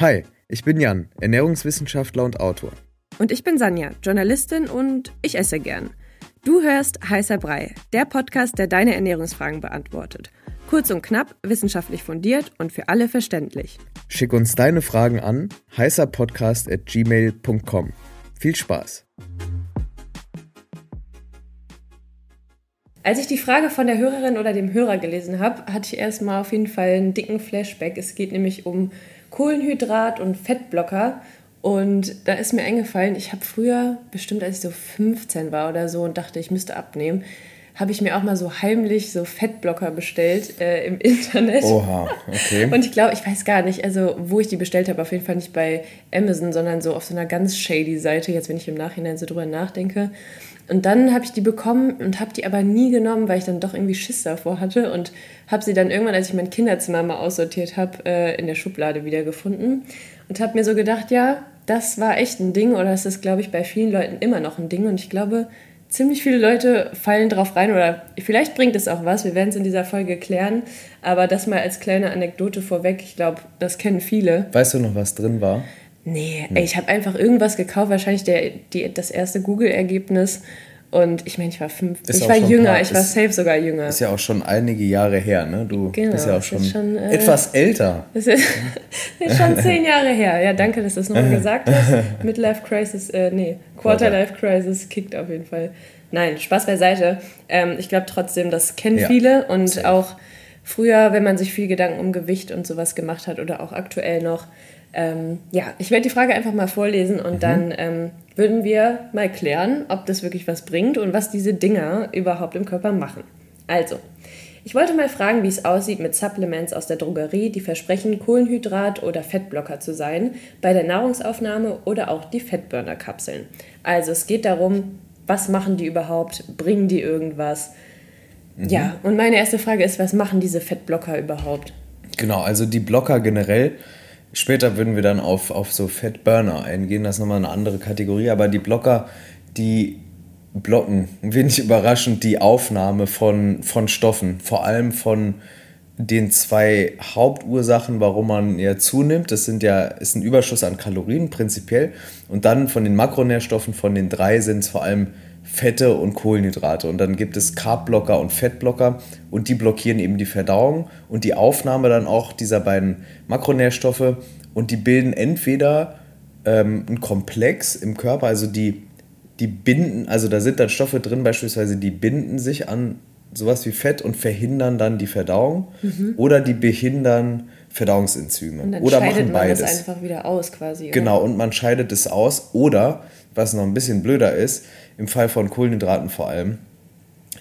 Hi, ich bin Jan, Ernährungswissenschaftler und Autor. Und ich bin Sanja, Journalistin und ich esse gern. Du hörst Heißer Brei, der Podcast, der deine Ernährungsfragen beantwortet. Kurz und knapp, wissenschaftlich fundiert und für alle verständlich. Schick uns deine Fragen an heißerpodcast.gmail.com. Viel Spaß! Als ich die Frage von der Hörerin oder dem Hörer gelesen habe, hatte ich erstmal auf jeden Fall einen dicken Flashback. Es geht nämlich um Kohlenhydrat und Fettblocker. Und da ist mir eingefallen, ich habe früher, bestimmt als ich so 15 war oder so und dachte, ich müsste abnehmen, habe ich mir auch mal so heimlich so Fettblocker bestellt äh, im Internet. Oha, okay. Und ich glaube, ich weiß gar nicht, also wo ich die bestellt habe, auf jeden Fall nicht bei Amazon, sondern so auf so einer ganz shady Seite, jetzt wenn ich im Nachhinein so drüber nachdenke. Und dann habe ich die bekommen und habe die aber nie genommen, weil ich dann doch irgendwie Schiss davor hatte und habe sie dann irgendwann, als ich mein Kinderzimmer mal aussortiert habe, äh, in der Schublade wiedergefunden und habe mir so gedacht, ja, das war echt ein Ding oder es ist, glaube ich, bei vielen Leuten immer noch ein Ding und ich glaube, ziemlich viele Leute fallen drauf rein oder vielleicht bringt es auch was, wir werden es in dieser Folge klären, aber das mal als kleine Anekdote vorweg, ich glaube, das kennen viele. Weißt du noch, was drin war? Nee. Ey, ich habe einfach irgendwas gekauft, wahrscheinlich der, die, das erste Google-Ergebnis. Und ich meine, ich war fünf, ist ich war jünger, paar, ich war safe sogar jünger. Ist ja auch schon einige Jahre her, ne? Du genau, bist ja auch schon, schon äh, etwas älter. Das ist, ist, schon zehn Jahre her. Ja, danke, dass du das nochmal gesagt hast. Midlife Crisis, äh, nee, Quarterlife Crisis kickt auf jeden Fall. Nein, Spaß beiseite. Ähm, ich glaube trotzdem, das kennen ja, viele und safe. auch früher, wenn man sich viel Gedanken um Gewicht und sowas gemacht hat oder auch aktuell noch, ähm, ja, ich werde die Frage einfach mal vorlesen und mhm. dann ähm, würden wir mal klären, ob das wirklich was bringt und was diese Dinger überhaupt im Körper machen. Also, ich wollte mal fragen, wie es aussieht mit Supplements aus der Drogerie, die versprechen, Kohlenhydrat- oder Fettblocker zu sein, bei der Nahrungsaufnahme oder auch die Fettburner-Kapseln. Also, es geht darum, was machen die überhaupt? Bringen die irgendwas? Mhm. Ja, und meine erste Frage ist, was machen diese Fettblocker überhaupt? Genau, also die Blocker generell Später würden wir dann auf, auf so Fettburner eingehen, das ist nochmal eine andere Kategorie, aber die Blocker, die blocken, wenig überraschend, die Aufnahme von, von Stoffen, vor allem von den zwei Hauptursachen, warum man ja zunimmt. Das sind ja, ist ein Überschuss an Kalorien prinzipiell. Und dann von den Makronährstoffen, von den drei sind es vor allem Fette und Kohlenhydrate. Und dann gibt es Carbblocker und Fettblocker und die blockieren eben die Verdauung und die Aufnahme dann auch dieser beiden Makronährstoffe und die bilden entweder ähm, einen Komplex im Körper, also die, die binden, also da sind dann Stoffe drin beispielsweise, die binden sich an sowas wie Fett und verhindern dann die Verdauung mhm. oder die behindern Verdauungsenzyme und dann oder machen beides. Man das einfach wieder aus quasi. Oder? Genau, und man scheidet es aus oder, was noch ein bisschen blöder ist, im Fall von Kohlenhydraten vor allem,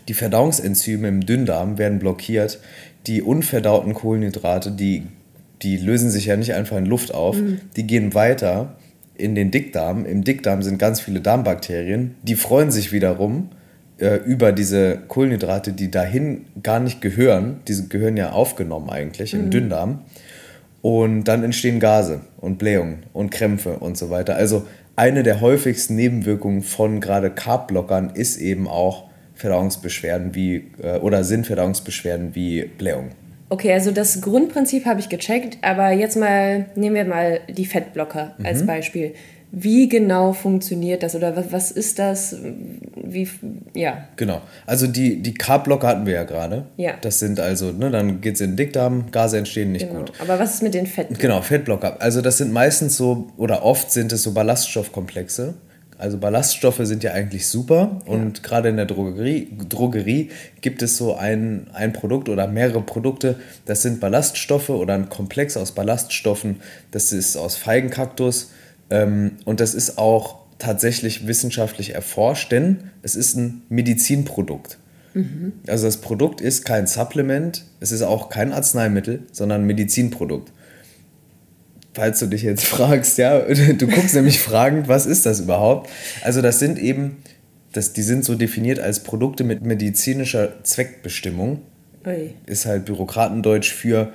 die Verdauungsenzyme im Dünndarm werden blockiert. Die unverdauten Kohlenhydrate, die, die lösen sich ja nicht einfach in Luft auf, mhm. die gehen weiter in den Dickdarm. Im Dickdarm sind ganz viele Darmbakterien, die freuen sich wiederum äh, über diese Kohlenhydrate, die dahin gar nicht gehören. Die gehören ja aufgenommen eigentlich mhm. im Dünndarm. Und dann entstehen Gase und Blähungen und Krämpfe und so weiter. Also eine der häufigsten Nebenwirkungen von gerade Carbblockern ist eben auch Verdauungsbeschwerden wie äh, oder sind Verdauungsbeschwerden wie Blähung. Okay, also das Grundprinzip habe ich gecheckt, aber jetzt mal nehmen wir mal die Fettblocker mhm. als Beispiel. Wie genau funktioniert das oder was, was ist das? Wie, ja. Genau. Also die, die Carbblocker hatten wir ja gerade. Ja. Das sind also, ne, dann geht es in den Dickdarm, Gase entstehen nicht genau. gut. Aber was ist mit den Fetten? Genau, Fettblocker. Also das sind meistens so, oder oft sind es so Ballaststoffkomplexe. Also Ballaststoffe sind ja eigentlich super ja. und gerade in der Drogerie, Drogerie gibt es so ein, ein Produkt oder mehrere Produkte, das sind Ballaststoffe oder ein Komplex aus Ballaststoffen. Das ist aus Feigenkaktus ähm, und das ist auch tatsächlich wissenschaftlich erforscht, denn es ist ein Medizinprodukt. Mhm. Also das Produkt ist kein Supplement, es ist auch kein Arzneimittel, sondern ein Medizinprodukt. Falls du dich jetzt fragst, ja, du guckst nämlich fragend, was ist das überhaupt? Also das sind eben, das, die sind so definiert als Produkte mit medizinischer Zweckbestimmung. Ui. Ist halt Bürokratendeutsch für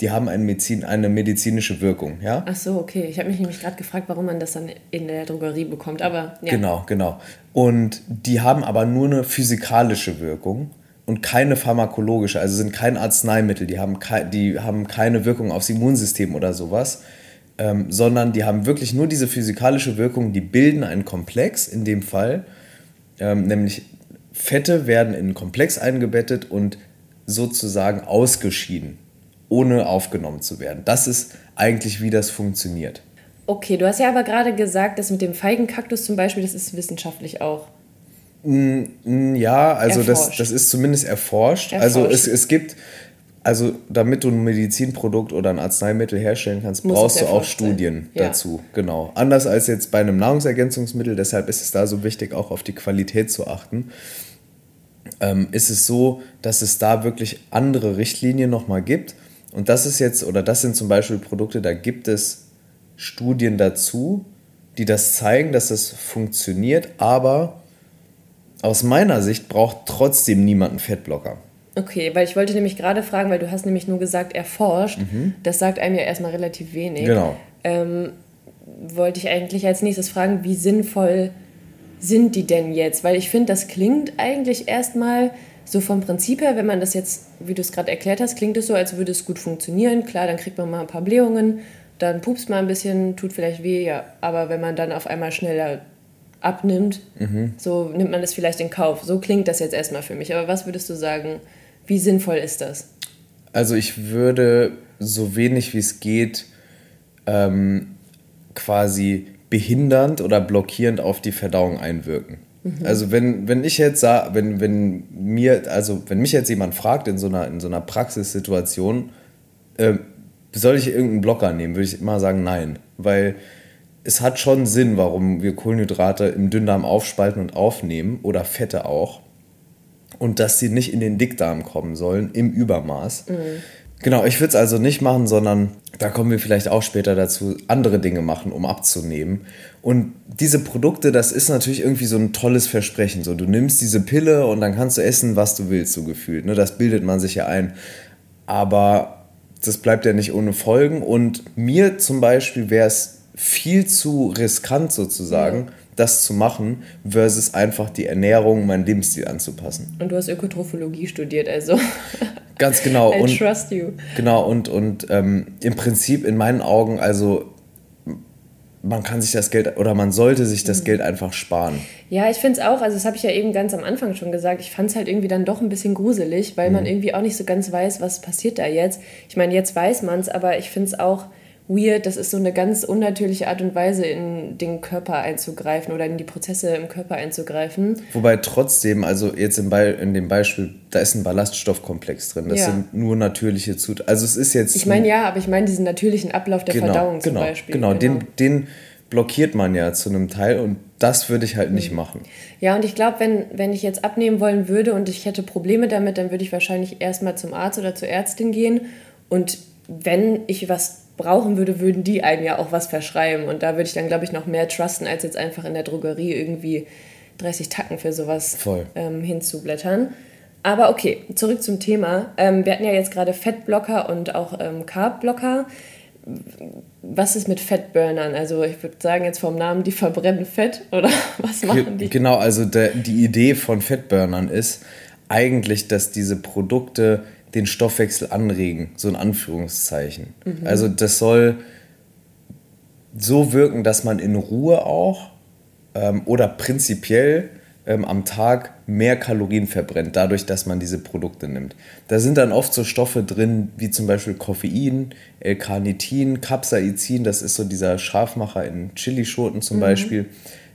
die haben eine, Medizin, eine medizinische Wirkung. Ja? Ach so, okay. Ich habe mich nämlich gerade gefragt, warum man das dann in der Drogerie bekommt. Aber ja. Genau, genau. Und die haben aber nur eine physikalische Wirkung und keine pharmakologische, also sind kein Arzneimittel, die haben, kei die haben keine Wirkung aufs Immunsystem oder sowas. ähm, sondern die haben wirklich nur diese physikalische Wirkung, die bilden einen Komplex in dem Fall, ähm, nämlich Fette werden in einen Komplex eingebettet und sozusagen ausgeschieden, ohne aufgenommen zu werden. Das ist eigentlich, wie das funktioniert. Okay, du hast ja aber gerade gesagt, dass mit dem Feigenkaktus zum Beispiel, das ist wissenschaftlich auch. Mm, ja, also das, das ist zumindest erforscht. erforscht. Also es, es gibt, also damit du ein Medizinprodukt oder ein Arzneimittel herstellen kannst, Muss brauchst du auch Studien ja. dazu. Genau. Anders als jetzt bei einem Nahrungsergänzungsmittel, deshalb ist es da so wichtig, auch auf die Qualität zu achten. Ähm, ist es so, dass es da wirklich andere Richtlinien nochmal gibt. Und das ist jetzt, oder das sind zum Beispiel Produkte, da gibt es Studien dazu, die das zeigen, dass es funktioniert, aber aus meiner Sicht braucht trotzdem niemand einen Fettblocker. Okay, weil ich wollte nämlich gerade fragen, weil du hast nämlich nur gesagt, erforscht. Mhm. Das sagt einem ja erstmal relativ wenig. Genau. Ähm, wollte ich eigentlich als nächstes fragen, wie sinnvoll sind die denn jetzt? Weil ich finde, das klingt eigentlich erstmal so vom Prinzip her, wenn man das jetzt, wie du es gerade erklärt hast, klingt es so, als würde es gut funktionieren. Klar, dann kriegt man mal ein paar Blähungen, dann pupst man ein bisschen, tut vielleicht weh, ja. Aber wenn man dann auf einmal schneller abnimmt, mhm. so nimmt man das vielleicht in Kauf. So klingt das jetzt erstmal für mich. Aber was würdest du sagen, wie sinnvoll ist das? Also ich würde so wenig wie es geht ähm, quasi behindernd oder blockierend auf die Verdauung einwirken. Mhm. Also wenn, wenn ich jetzt sah, wenn, wenn mir, also wenn mich jetzt jemand fragt in so einer, in so einer Praxissituation, äh, soll ich irgendeinen Blocker nehmen, würde ich immer sagen, nein. Weil es hat schon Sinn, warum wir Kohlenhydrate im Dünndarm aufspalten und aufnehmen oder Fette auch und dass sie nicht in den Dickdarm kommen sollen im Übermaß. Mhm. Genau, ich würde es also nicht machen, sondern da kommen wir vielleicht auch später dazu, andere Dinge machen, um abzunehmen. Und diese Produkte, das ist natürlich irgendwie so ein tolles Versprechen. So, du nimmst diese Pille und dann kannst du essen, was du willst, so gefühlt. Ne? Das bildet man sich ja ein. Aber das bleibt ja nicht ohne Folgen. Und mir zum Beispiel wäre es viel zu riskant sozusagen, das zu machen, versus einfach die Ernährung, meinen Lebensstil anzupassen. Und du hast Ökotrophologie studiert, also. Ganz genau. I und, trust you. Genau, und, und ähm, im Prinzip in meinen Augen, also man kann sich das Geld oder man sollte sich das mhm. Geld einfach sparen. Ja, ich finde es auch, also das habe ich ja eben ganz am Anfang schon gesagt, ich fand es halt irgendwie dann doch ein bisschen gruselig, weil mhm. man irgendwie auch nicht so ganz weiß, was passiert da jetzt. Ich meine, jetzt weiß man es, aber ich finde es auch weird. Das ist so eine ganz unnatürliche Art und Weise, in den Körper einzugreifen oder in die Prozesse im Körper einzugreifen. Wobei trotzdem, also jetzt in, Be in dem Beispiel, da ist ein Ballaststoffkomplex drin. Das ja. sind nur natürliche Zutaten. Also es ist jetzt. Ich meine ja, aber ich meine diesen natürlichen Ablauf der genau, Verdauung zum genau, Beispiel. Genau, genau. Den, den blockiert man ja zu einem Teil und das würde ich halt nicht mhm. machen. Ja, und ich glaube, wenn, wenn ich jetzt abnehmen wollen würde und ich hätte Probleme damit, dann würde ich wahrscheinlich erstmal zum Arzt oder zur Ärztin gehen. Und wenn ich was brauchen würde, würden die einem ja auch was verschreiben. Und da würde ich dann, glaube ich, noch mehr trusten, als jetzt einfach in der Drogerie irgendwie 30 Tacken für sowas ähm, hinzublättern. Aber okay, zurück zum Thema. Ähm, wir hatten ja jetzt gerade Fettblocker und auch ähm, Carbblocker. Was ist mit Fettburnern? Also ich würde sagen jetzt vom Namen, die verbrennen Fett oder was machen die? Genau, also der, die Idee von Fettburnern ist eigentlich, dass diese Produkte den Stoffwechsel anregen, so in Anführungszeichen. Mhm. Also das soll so wirken, dass man in Ruhe auch ähm, oder prinzipiell ähm, am Tag mehr Kalorien verbrennt, dadurch, dass man diese Produkte nimmt. Da sind dann oft so Stoffe drin, wie zum Beispiel Koffein, L-Carnitin, Capsaicin, das ist so dieser Scharfmacher in Chilischoten zum mhm. Beispiel.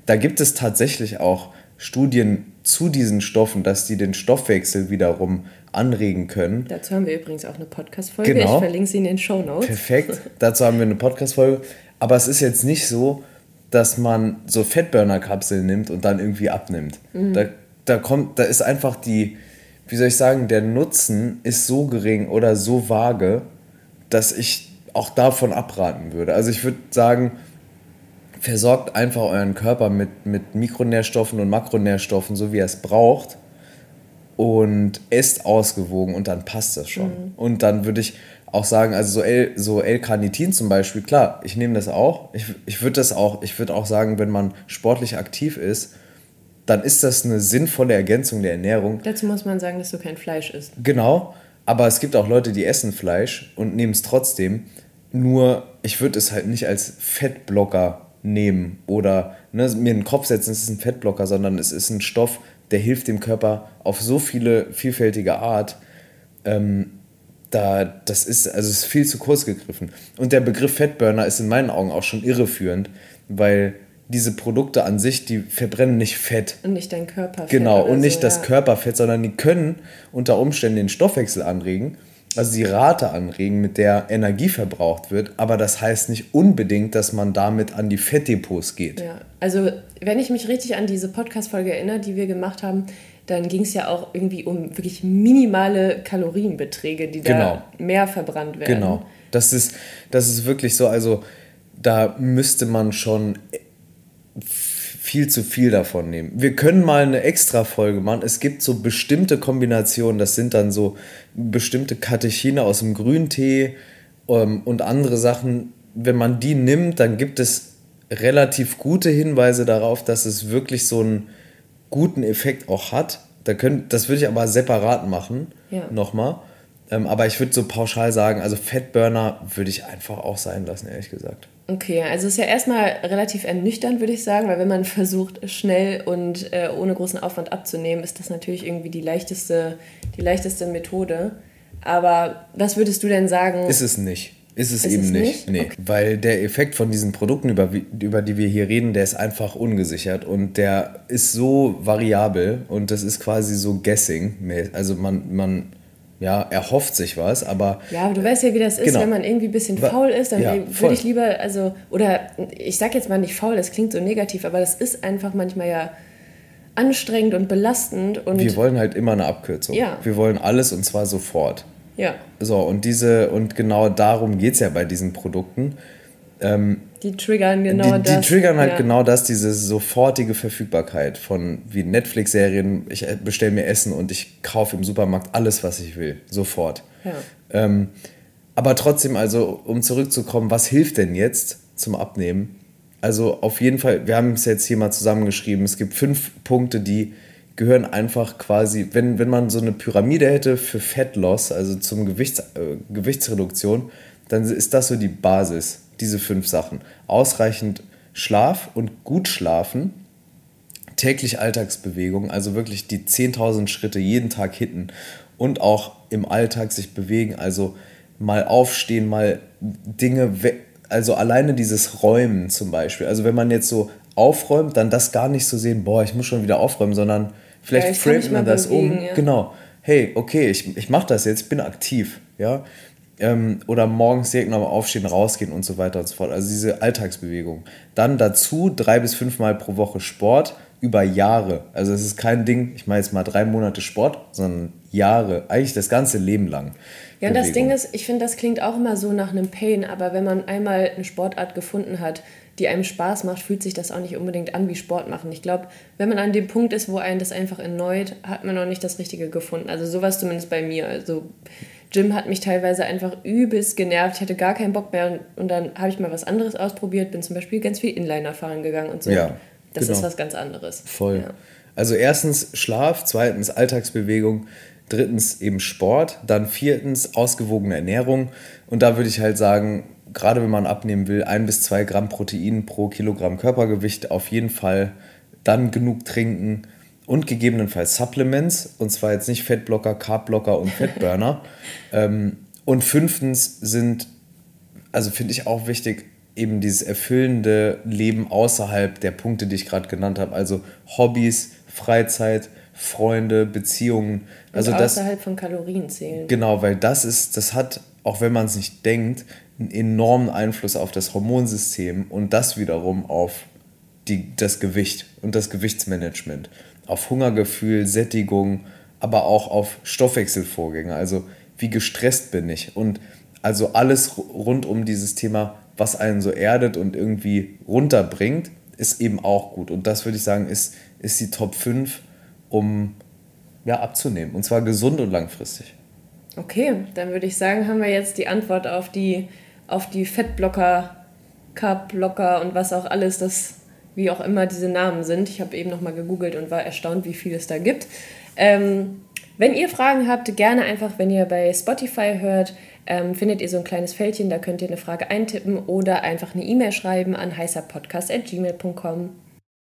Da gibt es tatsächlich auch Studien zu diesen Stoffen, dass die den Stoffwechsel wiederum anregen können. Dazu haben wir übrigens auch eine Podcast-Folge. Genau. Ich verlinke sie in den Show Notes. Perfekt. Dazu haben wir eine Podcast-Folge. Aber es ist jetzt nicht so, dass man so Fettburner-Kapseln nimmt und dann irgendwie abnimmt. Mhm. Da, da kommt, da ist einfach die, wie soll ich sagen, der Nutzen ist so gering oder so vage, dass ich auch davon abraten würde. Also ich würde sagen, versorgt einfach euren Körper mit, mit Mikronährstoffen und Makronährstoffen, so wie er es braucht und esst ausgewogen und dann passt das schon. Mhm. Und dann würde ich auch sagen, also so L, so L-Carnitin zum Beispiel, klar, ich nehme das auch. Ich, ich würde das auch, ich würde auch sagen, wenn man sportlich aktiv ist, dann ist das eine sinnvolle Ergänzung der Ernährung. Dazu muss man sagen, dass du kein Fleisch isst. Genau, aber es gibt auch Leute, die essen Fleisch und nehmen es trotzdem. Nur, ich würde es halt nicht als Fettblocker nehmen oder ne, mir in den Kopf setzen, es ist ein Fettblocker, sondern es ist ein Stoff, der hilft dem Körper auf so viele vielfältige Art. Ähm, da, das ist, also ist viel zu kurz gegriffen. Und der Begriff Fettburner ist in meinen Augen auch schon irreführend, weil diese Produkte an sich, die verbrennen nicht Fett. Und nicht dein Körperfett. Genau, und nicht so, das ja. Körperfett, sondern die können unter Umständen den Stoffwechsel anregen, also die Rate anregen, mit der Energie verbraucht wird, aber das heißt nicht unbedingt, dass man damit an die Fettdepots geht. Ja, also wenn ich mich richtig an diese Podcast-Folge erinnere, die wir gemacht haben, dann ging es ja auch irgendwie um wirklich minimale Kalorienbeträge, die genau. da mehr verbrannt werden. Genau. Das ist, das ist wirklich so, also da müsste man schon viel zu viel davon nehmen. Wir können mal eine extra Folge machen. Es gibt so bestimmte Kombinationen, das sind dann so bestimmte Katechine aus dem Grüntee ähm, und andere Sachen. Wenn man die nimmt, dann gibt es relativ gute Hinweise darauf, dass es wirklich so einen guten Effekt auch hat. Da könnt, das würde ich aber separat machen, ja. nochmal. Ähm, aber ich würde so pauschal sagen, also Fettburner würde ich einfach auch sein lassen, ehrlich gesagt. Okay, also es ist ja erstmal relativ ernüchternd, würde ich sagen, weil wenn man versucht, schnell und äh, ohne großen Aufwand abzunehmen, ist das natürlich irgendwie die leichteste, die leichteste Methode. Aber was würdest du denn sagen? Ist es nicht. Ist es ist eben es nicht. nicht? Nee. Okay. Weil der Effekt von diesen Produkten, über, über die wir hier reden, der ist einfach ungesichert und der ist so variabel und das ist quasi so Guessing. Also man, man ja, erhofft sich was, aber. Ja, aber du weißt ja, wie das ist, genau. wenn man irgendwie ein bisschen faul ist, dann ja, würde ich lieber, also, oder ich sag jetzt mal nicht faul, das klingt so negativ, aber das ist einfach manchmal ja anstrengend und belastend. Und wir wollen halt immer eine Abkürzung. Ja. Wir wollen alles und zwar sofort. Ja. So, und diese, und genau darum geht es ja bei diesen Produkten. Ähm, die triggern genau die, das. Die triggern halt ja. genau das, diese sofortige Verfügbarkeit von wie Netflix-Serien. Ich äh, bestelle mir Essen und ich kaufe im Supermarkt alles, was ich will. Sofort. Ja. Ähm, aber trotzdem, also, um zurückzukommen, was hilft denn jetzt zum Abnehmen? Also, auf jeden Fall, wir haben es jetzt hier mal zusammengeschrieben. Es gibt fünf Punkte, die gehören einfach quasi, wenn, wenn man so eine Pyramide hätte für Fat Loss, also zum Gewichts, äh, Gewichtsreduktion, dann ist das so die Basis, diese fünf Sachen. Ausreichend Schlaf und gut schlafen, täglich Alltagsbewegung, also wirklich die 10.000 Schritte jeden Tag hitten und auch im Alltag sich bewegen, also mal aufstehen, mal Dinge, also alleine dieses Räumen zum Beispiel. Also wenn man jetzt so aufräumt, dann das gar nicht so sehen, boah, ich muss schon wieder aufräumen, sondern vielleicht ja, framet man das bewegen, um. Ja. Genau. Hey, okay, ich, ich mache das jetzt, ich bin aktiv. Ja? Ähm, oder morgens direkt nochmal aufstehen, rausgehen und so weiter und so fort. Also diese Alltagsbewegung. Dann dazu drei bis fünfmal pro Woche Sport über Jahre. Also es ist kein Ding, ich mache jetzt mal drei Monate Sport, sondern Jahre, eigentlich das ganze Leben lang. Ja, und das Ding ist, ich finde, das klingt auch immer so nach einem Pain, aber wenn man einmal eine Sportart gefunden hat, die einem Spaß macht, fühlt sich das auch nicht unbedingt an wie Sport machen. Ich glaube, wenn man an dem Punkt ist, wo einen das einfach erneut, hat man noch nicht das Richtige gefunden. Also sowas zumindest bei mir. Also Gym hat mich teilweise einfach übelst genervt. Ich hatte gar keinen Bock mehr und, und dann habe ich mal was anderes ausprobiert, bin zum Beispiel ganz viel Inliner fahren gegangen und so. Ja, das genau. ist was ganz anderes. Voll. Ja. Also erstens Schlaf, zweitens Alltagsbewegung, drittens eben Sport, dann viertens ausgewogene Ernährung und da würde ich halt sagen, gerade wenn man abnehmen will, ein bis zwei Gramm Protein pro Kilogramm Körpergewicht auf jeden Fall dann genug trinken und gegebenenfalls Supplements und zwar jetzt nicht Fettblocker, Carbblocker und Fettburner. ähm, und fünftens sind, also finde ich auch wichtig, eben dieses erfüllende Leben außerhalb der Punkte, die ich gerade genannt habe. Also Hobbys, Freizeit, Freunde, Beziehungen. Also und außerhalb das, von Kalorien zählen. Genau, weil das ist, das hat, auch wenn man es nicht denkt, einen enormen Einfluss auf das Hormonsystem und das wiederum auf die, das Gewicht und das Gewichtsmanagement, auf Hungergefühl, Sättigung, aber auch auf Stoffwechselvorgänge. Also wie gestresst bin ich und also alles rund um dieses Thema, was einen so erdet und irgendwie runterbringt, ist eben auch gut. Und das würde ich sagen, ist, ist die Top 5, um ja, abzunehmen. Und zwar gesund und langfristig. Okay, dann würde ich sagen, haben wir jetzt die Antwort auf die auf die Fettblocker, Carbblocker und was auch alles, das wie auch immer diese Namen sind. Ich habe eben nochmal gegoogelt und war erstaunt, wie viel es da gibt. Ähm, wenn ihr Fragen habt, gerne einfach, wenn ihr bei Spotify hört, ähm, findet ihr so ein kleines Fältchen, da könnt ihr eine Frage eintippen oder einfach eine E-Mail schreiben an heißerpodcast.gmail.com.